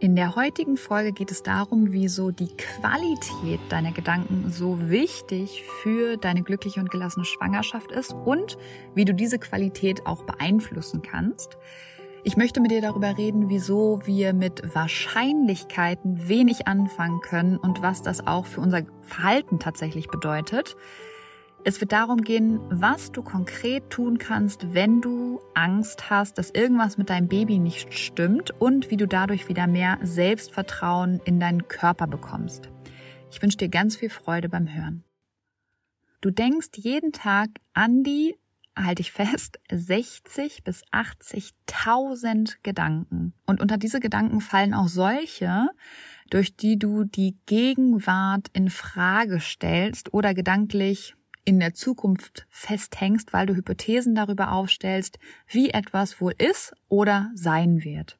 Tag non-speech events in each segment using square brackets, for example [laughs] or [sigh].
In der heutigen Folge geht es darum, wieso die Qualität deiner Gedanken so wichtig für deine glückliche und gelassene Schwangerschaft ist und wie du diese Qualität auch beeinflussen kannst. Ich möchte mit dir darüber reden, wieso wir mit Wahrscheinlichkeiten wenig anfangen können und was das auch für unser Verhalten tatsächlich bedeutet. Es wird darum gehen, was du konkret tun kannst, wenn du Angst hast, dass irgendwas mit deinem Baby nicht stimmt und wie du dadurch wieder mehr Selbstvertrauen in deinen Körper bekommst. Ich wünsche dir ganz viel Freude beim Hören. Du denkst jeden Tag an die, halte ich fest, 60 bis 80.000 Gedanken. Und unter diese Gedanken fallen auch solche, durch die du die Gegenwart in Frage stellst oder gedanklich in der Zukunft festhängst, weil du Hypothesen darüber aufstellst, wie etwas wohl ist oder sein wird.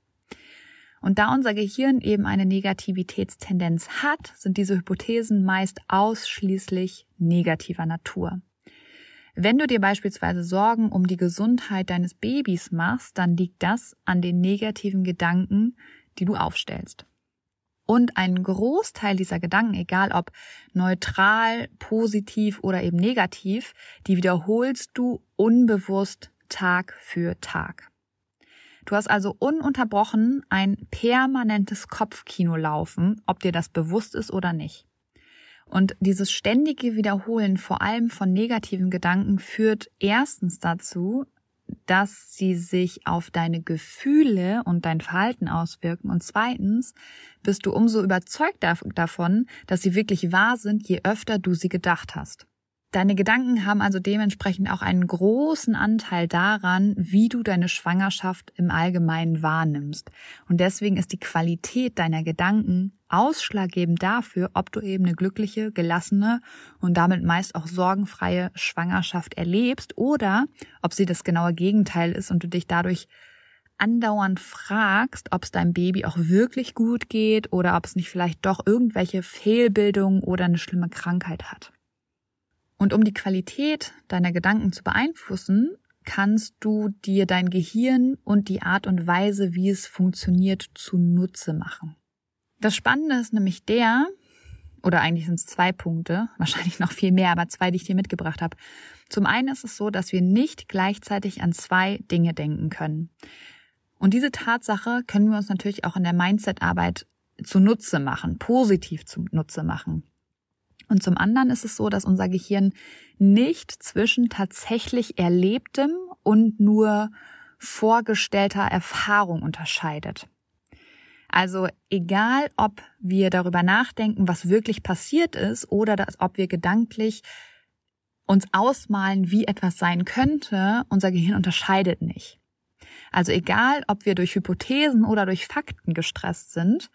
Und da unser Gehirn eben eine Negativitätstendenz hat, sind diese Hypothesen meist ausschließlich negativer Natur. Wenn du dir beispielsweise Sorgen um die Gesundheit deines Babys machst, dann liegt das an den negativen Gedanken, die du aufstellst. Und einen Großteil dieser Gedanken, egal ob neutral, positiv oder eben negativ, die wiederholst du unbewusst Tag für Tag. Du hast also ununterbrochen ein permanentes Kopfkino laufen, ob dir das bewusst ist oder nicht. Und dieses ständige Wiederholen vor allem von negativen Gedanken führt erstens dazu, dass sie sich auf deine Gefühle und dein Verhalten auswirken. Und zweitens bist du umso überzeugt davon, dass sie wirklich wahr sind, je öfter du sie gedacht hast. Deine Gedanken haben also dementsprechend auch einen großen Anteil daran, wie du deine Schwangerschaft im Allgemeinen wahrnimmst. Und deswegen ist die Qualität deiner Gedanken ausschlaggebend dafür, ob du eben eine glückliche, gelassene und damit meist auch sorgenfreie Schwangerschaft erlebst oder ob sie das genaue Gegenteil ist und du dich dadurch andauernd fragst, ob es deinem Baby auch wirklich gut geht oder ob es nicht vielleicht doch irgendwelche Fehlbildungen oder eine schlimme Krankheit hat. Und um die Qualität deiner Gedanken zu beeinflussen, kannst du dir dein Gehirn und die Art und Weise, wie es funktioniert, zunutze machen. Das Spannende ist nämlich der, oder eigentlich sind es zwei Punkte, [laughs] wahrscheinlich noch viel mehr, aber zwei, die ich dir mitgebracht habe. Zum einen ist es so, dass wir nicht gleichzeitig an zwei Dinge denken können. Und diese Tatsache können wir uns natürlich auch in der Mindset-Arbeit zunutze machen, positiv zunutze machen. Und zum anderen ist es so, dass unser Gehirn nicht zwischen tatsächlich Erlebtem und nur vorgestellter Erfahrung unterscheidet. Also egal, ob wir darüber nachdenken, was wirklich passiert ist, oder dass, ob wir gedanklich uns ausmalen, wie etwas sein könnte, unser Gehirn unterscheidet nicht. Also egal, ob wir durch Hypothesen oder durch Fakten gestresst sind,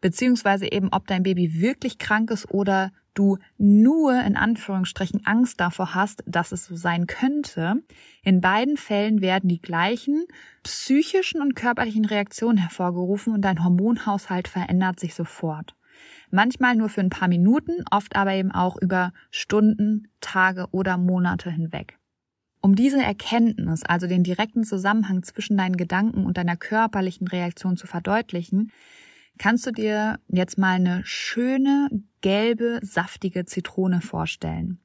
beziehungsweise eben ob dein Baby wirklich krank ist oder du nur in Anführungsstrichen Angst davor hast, dass es so sein könnte. In beiden Fällen werden die gleichen psychischen und körperlichen Reaktionen hervorgerufen und dein Hormonhaushalt verändert sich sofort. Manchmal nur für ein paar Minuten, oft aber eben auch über Stunden, Tage oder Monate hinweg. Um diese Erkenntnis, also den direkten Zusammenhang zwischen deinen Gedanken und deiner körperlichen Reaktion zu verdeutlichen, kannst du dir jetzt mal eine schöne, gelbe, saftige Zitrone vorstellen.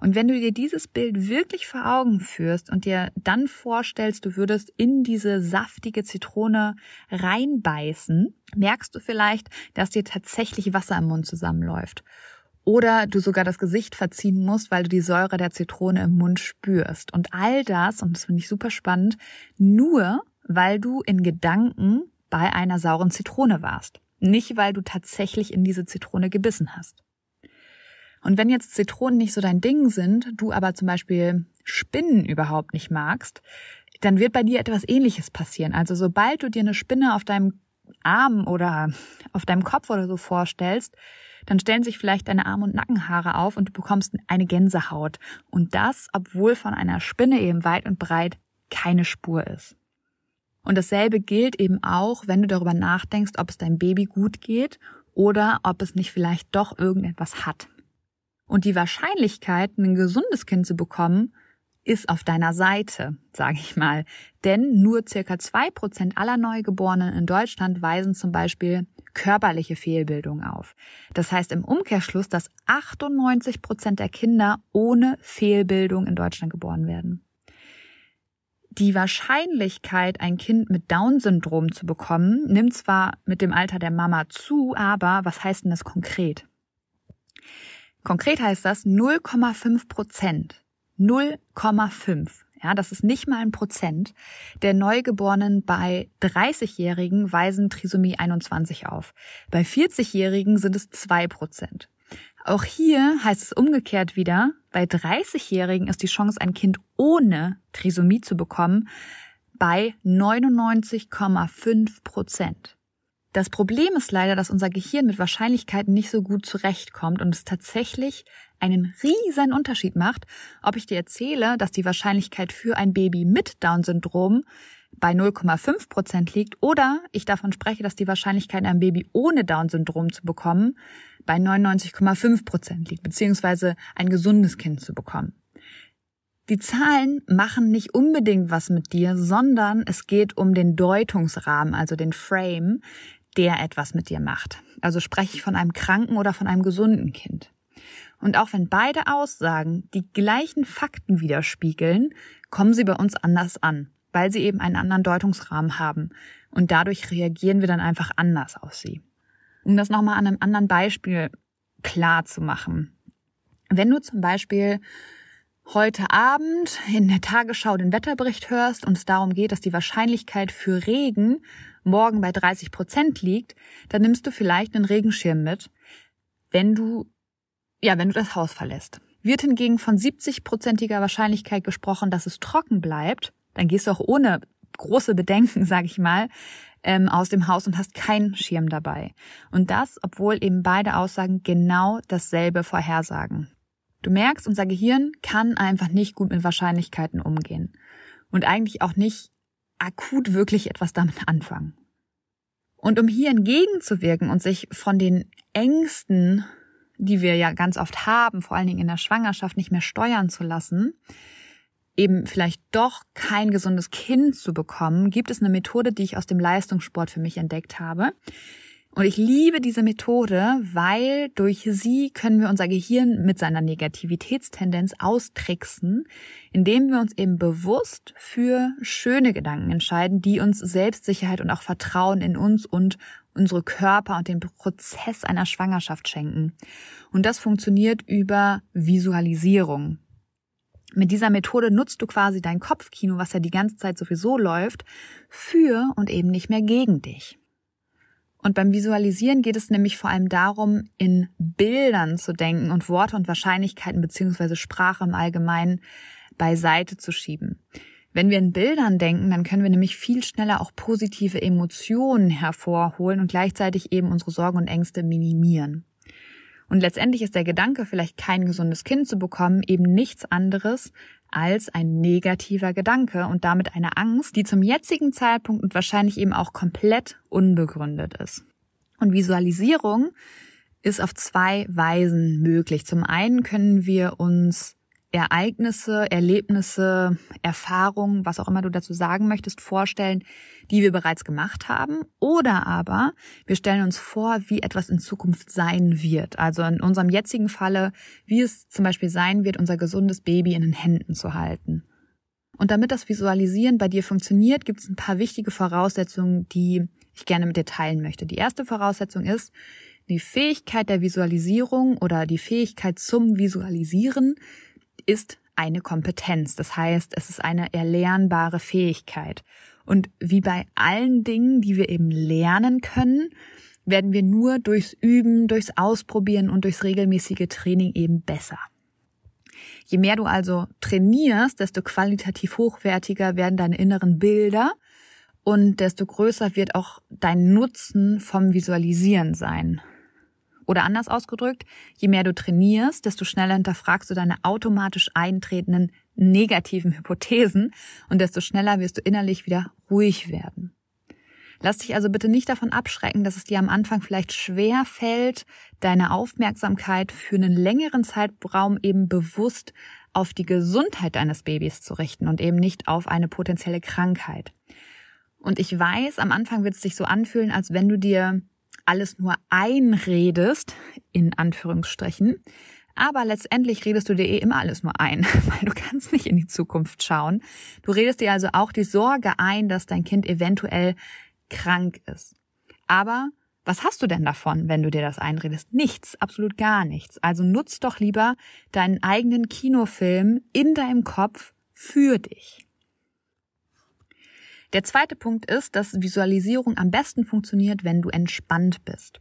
Und wenn du dir dieses Bild wirklich vor Augen führst und dir dann vorstellst, du würdest in diese saftige Zitrone reinbeißen, merkst du vielleicht, dass dir tatsächlich Wasser im Mund zusammenläuft. Oder du sogar das Gesicht verziehen musst, weil du die Säure der Zitrone im Mund spürst. Und all das, und das finde ich super spannend, nur weil du in Gedanken bei einer sauren Zitrone warst. Nicht, weil du tatsächlich in diese Zitrone gebissen hast. Und wenn jetzt Zitronen nicht so dein Ding sind, du aber zum Beispiel Spinnen überhaupt nicht magst, dann wird bei dir etwas ähnliches passieren. Also sobald du dir eine Spinne auf deinem Arm oder auf deinem Kopf oder so vorstellst, dann stellen sich vielleicht deine Arm- und Nackenhaare auf und du bekommst eine Gänsehaut. Und das, obwohl von einer Spinne eben weit und breit keine Spur ist. Und dasselbe gilt eben auch, wenn du darüber nachdenkst, ob es deinem Baby gut geht oder ob es nicht vielleicht doch irgendetwas hat. Und die Wahrscheinlichkeit, ein gesundes Kind zu bekommen, ist auf deiner Seite, sage ich mal. Denn nur circa zwei Prozent aller Neugeborenen in Deutschland weisen zum Beispiel körperliche Fehlbildung auf. Das heißt im Umkehrschluss, dass 98 Prozent der Kinder ohne Fehlbildung in Deutschland geboren werden. Die Wahrscheinlichkeit, ein Kind mit Down-Syndrom zu bekommen, nimmt zwar mit dem Alter der Mama zu, aber was heißt denn das konkret? Konkret heißt das 0,5 Prozent. 0,5. Ja, das ist nicht mal ein Prozent der Neugeborenen bei 30-Jährigen weisen Trisomie 21 auf. Bei 40-Jährigen sind es zwei Prozent. Auch hier heißt es umgekehrt wieder, bei 30-Jährigen ist die Chance, ein Kind ohne Trisomie zu bekommen, bei 99,5 Prozent. Das Problem ist leider, dass unser Gehirn mit Wahrscheinlichkeiten nicht so gut zurechtkommt und es tatsächlich einen riesen Unterschied macht, ob ich dir erzähle, dass die Wahrscheinlichkeit für ein Baby mit Down-Syndrom bei 0,5 Prozent liegt oder ich davon spreche, dass die Wahrscheinlichkeit, ein Baby ohne Down-Syndrom zu bekommen, bei 99,5 Prozent liegt, beziehungsweise ein gesundes Kind zu bekommen. Die Zahlen machen nicht unbedingt was mit dir, sondern es geht um den Deutungsrahmen, also den Frame, der etwas mit dir macht. Also spreche ich von einem kranken oder von einem gesunden Kind. Und auch wenn beide Aussagen die gleichen Fakten widerspiegeln, kommen sie bei uns anders an, weil sie eben einen anderen Deutungsrahmen haben. Und dadurch reagieren wir dann einfach anders auf sie. Um das nochmal an einem anderen Beispiel klar zu machen. Wenn du zum Beispiel heute Abend in der Tagesschau den Wetterbericht hörst und es darum geht, dass die Wahrscheinlichkeit für Regen morgen bei 30 Prozent liegt, dann nimmst du vielleicht einen Regenschirm mit, wenn du, ja, wenn du das Haus verlässt. Wird hingegen von 70-prozentiger Wahrscheinlichkeit gesprochen, dass es trocken bleibt, dann gehst du auch ohne große Bedenken, sag ich mal, ähm, aus dem Haus und hast keinen Schirm dabei. Und das, obwohl eben beide Aussagen genau dasselbe vorhersagen. Du merkst, unser Gehirn kann einfach nicht gut mit Wahrscheinlichkeiten umgehen und eigentlich auch nicht akut wirklich etwas damit anfangen. Und um hier entgegenzuwirken und sich von den Ängsten, die wir ja ganz oft haben, vor allen Dingen in der Schwangerschaft, nicht mehr steuern zu lassen, eben vielleicht doch kein gesundes Kind zu bekommen, gibt es eine Methode, die ich aus dem Leistungssport für mich entdeckt habe. Und ich liebe diese Methode, weil durch sie können wir unser Gehirn mit seiner Negativitätstendenz austricksen, indem wir uns eben bewusst für schöne Gedanken entscheiden, die uns Selbstsicherheit und auch Vertrauen in uns und unsere Körper und den Prozess einer Schwangerschaft schenken. Und das funktioniert über Visualisierung. Mit dieser Methode nutzt du quasi dein Kopfkino, was ja die ganze Zeit sowieso läuft, für und eben nicht mehr gegen dich. Und beim Visualisieren geht es nämlich vor allem darum, in Bildern zu denken und Worte und Wahrscheinlichkeiten beziehungsweise Sprache im Allgemeinen beiseite zu schieben. Wenn wir in Bildern denken, dann können wir nämlich viel schneller auch positive Emotionen hervorholen und gleichzeitig eben unsere Sorgen und Ängste minimieren. Und letztendlich ist der Gedanke, vielleicht kein gesundes Kind zu bekommen, eben nichts anderes als ein negativer Gedanke und damit eine Angst, die zum jetzigen Zeitpunkt und wahrscheinlich eben auch komplett unbegründet ist. Und Visualisierung ist auf zwei Weisen möglich. Zum einen können wir uns Ereignisse, Erlebnisse, Erfahrungen, was auch immer du dazu sagen möchtest, vorstellen, die wir bereits gemacht haben. Oder aber wir stellen uns vor, wie etwas in Zukunft sein wird. Also in unserem jetzigen Falle, wie es zum Beispiel sein wird, unser gesundes Baby in den Händen zu halten. Und damit das Visualisieren bei dir funktioniert, gibt es ein paar wichtige Voraussetzungen, die ich gerne mit dir teilen möchte. Die erste Voraussetzung ist, die Fähigkeit der Visualisierung oder die Fähigkeit zum Visualisieren ist eine Kompetenz. Das heißt, es ist eine erlernbare Fähigkeit. Und wie bei allen Dingen, die wir eben lernen können, werden wir nur durchs Üben, durchs Ausprobieren und durchs regelmäßige Training eben besser. Je mehr du also trainierst, desto qualitativ hochwertiger werden deine inneren Bilder und desto größer wird auch dein Nutzen vom Visualisieren sein. Oder anders ausgedrückt, je mehr du trainierst, desto schneller hinterfragst du deine automatisch eintretenden negativen Hypothesen und desto schneller wirst du innerlich wieder ruhig werden. Lass dich also bitte nicht davon abschrecken, dass es dir am Anfang vielleicht schwer fällt, deine Aufmerksamkeit für einen längeren Zeitraum eben bewusst auf die Gesundheit deines Babys zu richten und eben nicht auf eine potenzielle Krankheit. Und ich weiß, am Anfang wird es sich so anfühlen, als wenn du dir alles nur einredest, in Anführungsstrichen. Aber letztendlich redest du dir eh immer alles nur ein, [laughs] weil du kannst nicht in die Zukunft schauen. Du redest dir also auch die Sorge ein, dass dein Kind eventuell krank ist. Aber was hast du denn davon, wenn du dir das einredest? Nichts, absolut gar nichts. Also nutz doch lieber deinen eigenen Kinofilm in deinem Kopf für dich. Der zweite Punkt ist, dass Visualisierung am besten funktioniert, wenn du entspannt bist.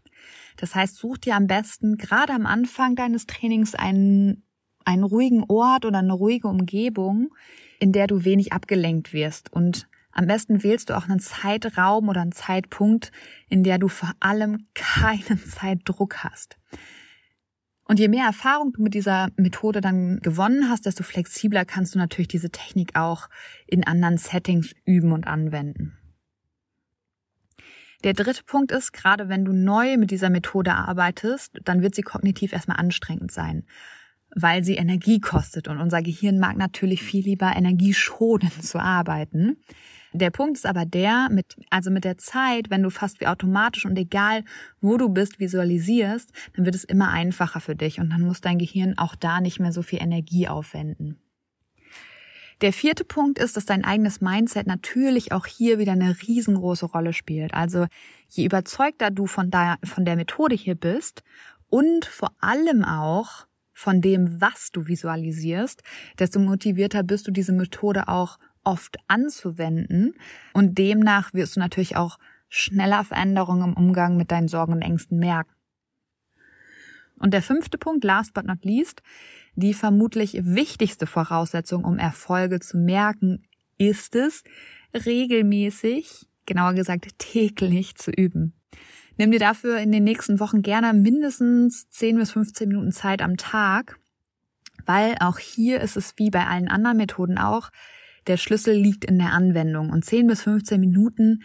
Das heißt, such dir am besten gerade am Anfang deines Trainings einen, einen ruhigen Ort oder eine ruhige Umgebung, in der du wenig abgelenkt wirst. Und am besten wählst du auch einen Zeitraum oder einen Zeitpunkt, in der du vor allem keinen [laughs] Zeitdruck hast. Und je mehr Erfahrung du mit dieser Methode dann gewonnen hast, desto flexibler kannst du natürlich diese Technik auch in anderen Settings üben und anwenden. Der dritte Punkt ist, gerade wenn du neu mit dieser Methode arbeitest, dann wird sie kognitiv erstmal anstrengend sein, weil sie Energie kostet und unser Gehirn mag natürlich viel lieber energieschonend [laughs] zu arbeiten. Der Punkt ist aber der, mit, also mit der Zeit, wenn du fast wie automatisch und egal wo du bist, visualisierst, dann wird es immer einfacher für dich und dann muss dein Gehirn auch da nicht mehr so viel Energie aufwenden. Der vierte Punkt ist, dass dein eigenes Mindset natürlich auch hier wieder eine riesengroße Rolle spielt. Also je überzeugter du von der, von der Methode hier bist und vor allem auch von dem, was du visualisierst, desto motivierter bist du diese Methode auch oft anzuwenden und demnach wirst du natürlich auch schneller Veränderungen im Umgang mit deinen Sorgen und Ängsten merken. Und der fünfte Punkt, last but not least, die vermutlich wichtigste Voraussetzung, um Erfolge zu merken, ist es, regelmäßig, genauer gesagt täglich zu üben. Nimm dir dafür in den nächsten Wochen gerne mindestens 10 bis 15 Minuten Zeit am Tag, weil auch hier ist es wie bei allen anderen Methoden auch, der Schlüssel liegt in der Anwendung und 10 bis 15 Minuten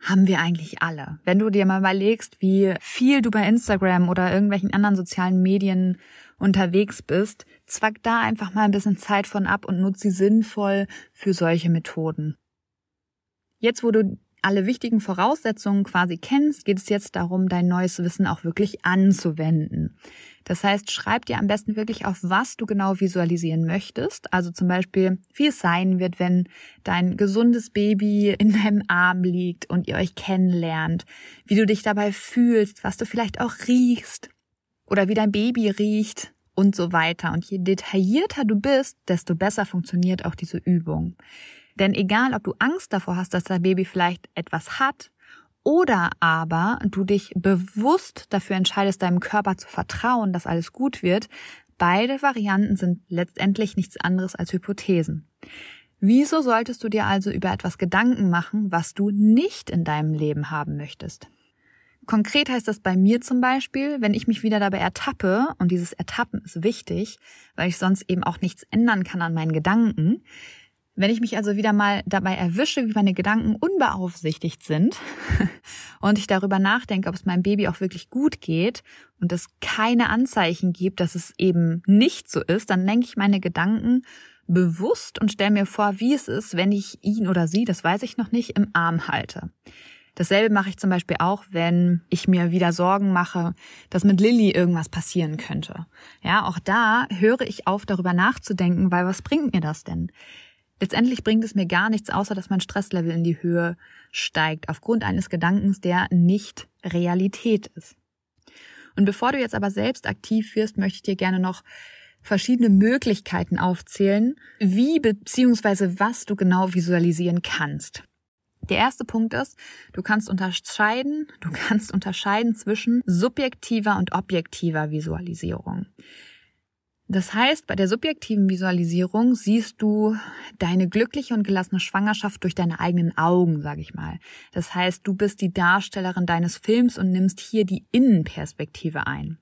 haben wir eigentlich alle. Wenn du dir mal überlegst, wie viel du bei Instagram oder irgendwelchen anderen sozialen Medien unterwegs bist, zwack da einfach mal ein bisschen Zeit von ab und nutze sie sinnvoll für solche Methoden. Jetzt, wo du alle wichtigen Voraussetzungen quasi kennst, geht es jetzt darum, dein neues Wissen auch wirklich anzuwenden. Das heißt, schreib dir am besten wirklich auf, was du genau visualisieren möchtest. Also zum Beispiel, wie es sein wird, wenn dein gesundes Baby in deinem Arm liegt und ihr euch kennenlernt, wie du dich dabei fühlst, was du vielleicht auch riechst oder wie dein Baby riecht und so weiter. Und je detaillierter du bist, desto besser funktioniert auch diese Übung. Denn egal, ob du Angst davor hast, dass dein Baby vielleicht etwas hat oder aber du dich bewusst dafür entscheidest, deinem Körper zu vertrauen, dass alles gut wird, beide Varianten sind letztendlich nichts anderes als Hypothesen. Wieso solltest du dir also über etwas Gedanken machen, was du nicht in deinem Leben haben möchtest? Konkret heißt das bei mir zum Beispiel, wenn ich mich wieder dabei ertappe, und dieses Ertappen ist wichtig, weil ich sonst eben auch nichts ändern kann an meinen Gedanken, Wenn ich mich also wieder mal dabei erwische, wie meine Gedanken unbeaufsichtigt sind [laughs] und ich darüber nachdenke, ob es meinem Baby auch wirklich gut geht und es keine Anzeichen gibt, dass es eben nicht so ist, dann lenke ich meine Gedanken bewusst und stelle mir vor, wie es ist, wenn ich ihn oder sie, das weiß ich noch nicht, im Arm halte. Dasselbe mache ich zum Beispiel auch, wenn ich mir wieder Sorgen mache, dass mit Lilly irgendwas passieren könnte. Ja, auch da höre ich auf, darüber nachzudenken, weil was bringt mir das denn? Letztendlich bringt es mir gar nichts, außer dass mein Stresslevel in die Höhe steigt, aufgrund eines Gedankens, der nicht Realität ist. Und bevor du jetzt aber selbst aktiv wirst, möchte ich dir gerne noch verschiedene Möglichkeiten aufzählen, wie bzw. was du genau visualisieren kannst. Der erste Punkt ist, du kannst unterscheiden, du kannst unterscheiden zwischen subjektiver und objektiver Visualisierung. Das heißt, bei der subjektiven Visualisierung siehst du deine glückliche und gelassene Schwangerschaft durch deine eigenen Augen, sag ich mal. Das heißt, du bist die Darstellerin deines Films und nimmst hier die Innenperspektive ein.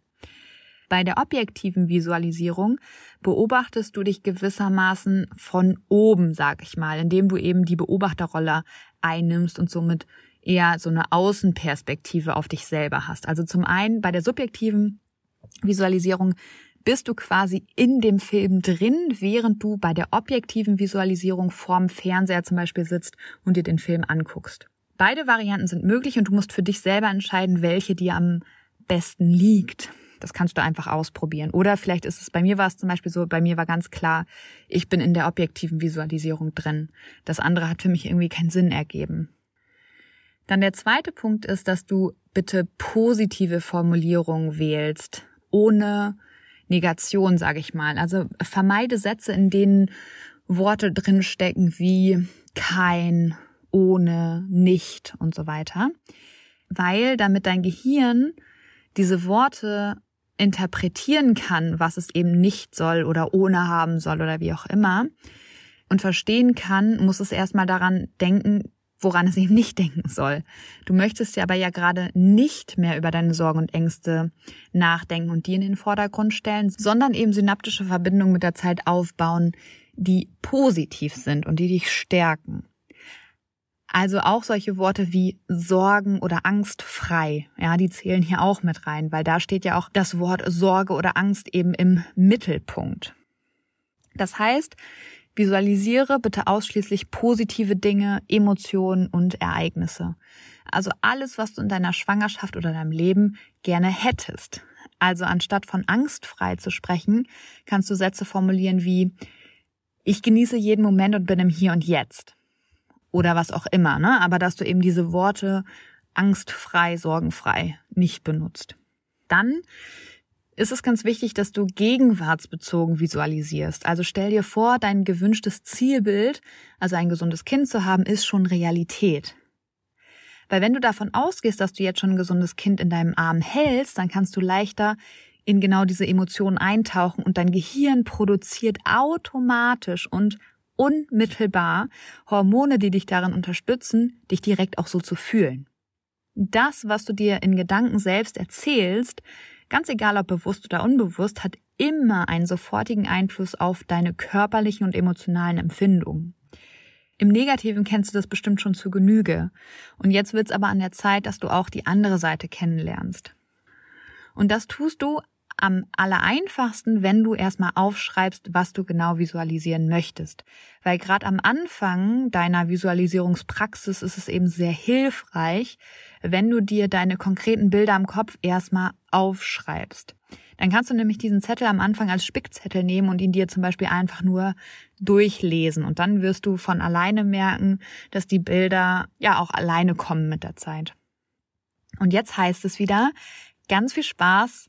Bei der objektiven Visualisierung beobachtest du dich gewissermaßen von oben, sag ich mal, indem du eben die Beobachterrolle einnimmst und somit eher so eine Außenperspektive auf dich selber hast. Also zum einen bei der subjektiven Visualisierung bist du quasi in dem Film drin, während du bei der objektiven Visualisierung vorm Fernseher zum Beispiel sitzt und dir den Film anguckst. Beide Varianten sind möglich und du musst für dich selber entscheiden, welche dir am besten liegt. Das kannst du einfach ausprobieren. Oder vielleicht ist es, bei mir war es zum Beispiel so, bei mir war ganz klar, ich bin in der objektiven Visualisierung drin. Das andere hat für mich irgendwie keinen Sinn ergeben. Dann der zweite Punkt ist, dass du bitte positive Formulierungen wählst, ohne Negation, sage ich mal. Also vermeide Sätze, in denen Worte drinstecken wie kein, ohne, nicht und so weiter. Weil damit dein Gehirn diese Worte interpretieren kann, was es eben nicht soll oder ohne haben soll oder wie auch immer und verstehen kann, muss es erstmal daran denken, woran es eben nicht denken soll. Du möchtest ja aber ja gerade nicht mehr über deine Sorgen und Ängste nachdenken und die in den Vordergrund stellen, sondern eben synaptische Verbindungen mit der Zeit aufbauen, die positiv sind und die dich stärken. Also auch solche Worte wie Sorgen oder angstfrei, ja, die zählen hier auch mit rein, weil da steht ja auch das Wort Sorge oder Angst eben im Mittelpunkt. Das heißt, Visualisiere bitte ausschließlich positive Dinge, Emotionen und Ereignisse. Also alles, was du in deiner Schwangerschaft oder deinem Leben gerne hättest. Also anstatt von angstfrei zu sprechen, kannst du Sätze formulieren wie ich genieße jeden Moment und bin im Hier und Jetzt. Oder was auch immer, ne? Aber dass du eben diese Worte angstfrei, sorgenfrei nicht benutzt. Dann ist es ganz wichtig, dass du gegenwartsbezogen visualisierst. Also stell dir vor, dein gewünschtes Zielbild, also ein gesundes Kind zu haben, ist schon Realität. Weil wenn du davon ausgehst, dass du jetzt schon ein gesundes Kind in deinem Arm hältst, dann kannst du leichter in genau diese Emotionen eintauchen und dein Gehirn produziert automatisch und unmittelbar Hormone, die dich darin unterstützen, dich direkt auch so zu fühlen. Das, was du dir in Gedanken selbst erzählst, ganz egal ob bewusst oder unbewusst, hat immer einen sofortigen Einfluss auf deine körperlichen und emotionalen Empfindungen. Im Negativen kennst du das bestimmt schon zu Genüge. Und jetzt wird's aber an der Zeit, dass du auch die andere Seite kennenlernst. Und das tust du am allereinfachsten, wenn du erstmal aufschreibst, was du genau visualisieren möchtest. Weil gerade am Anfang deiner Visualisierungspraxis ist es eben sehr hilfreich, wenn du dir deine konkreten Bilder im Kopf erstmal aufschreibst. Dann kannst du nämlich diesen Zettel am Anfang als Spickzettel nehmen und ihn dir zum Beispiel einfach nur durchlesen. Und dann wirst du von alleine merken, dass die Bilder ja auch alleine kommen mit der Zeit. Und jetzt heißt es wieder, ganz viel Spaß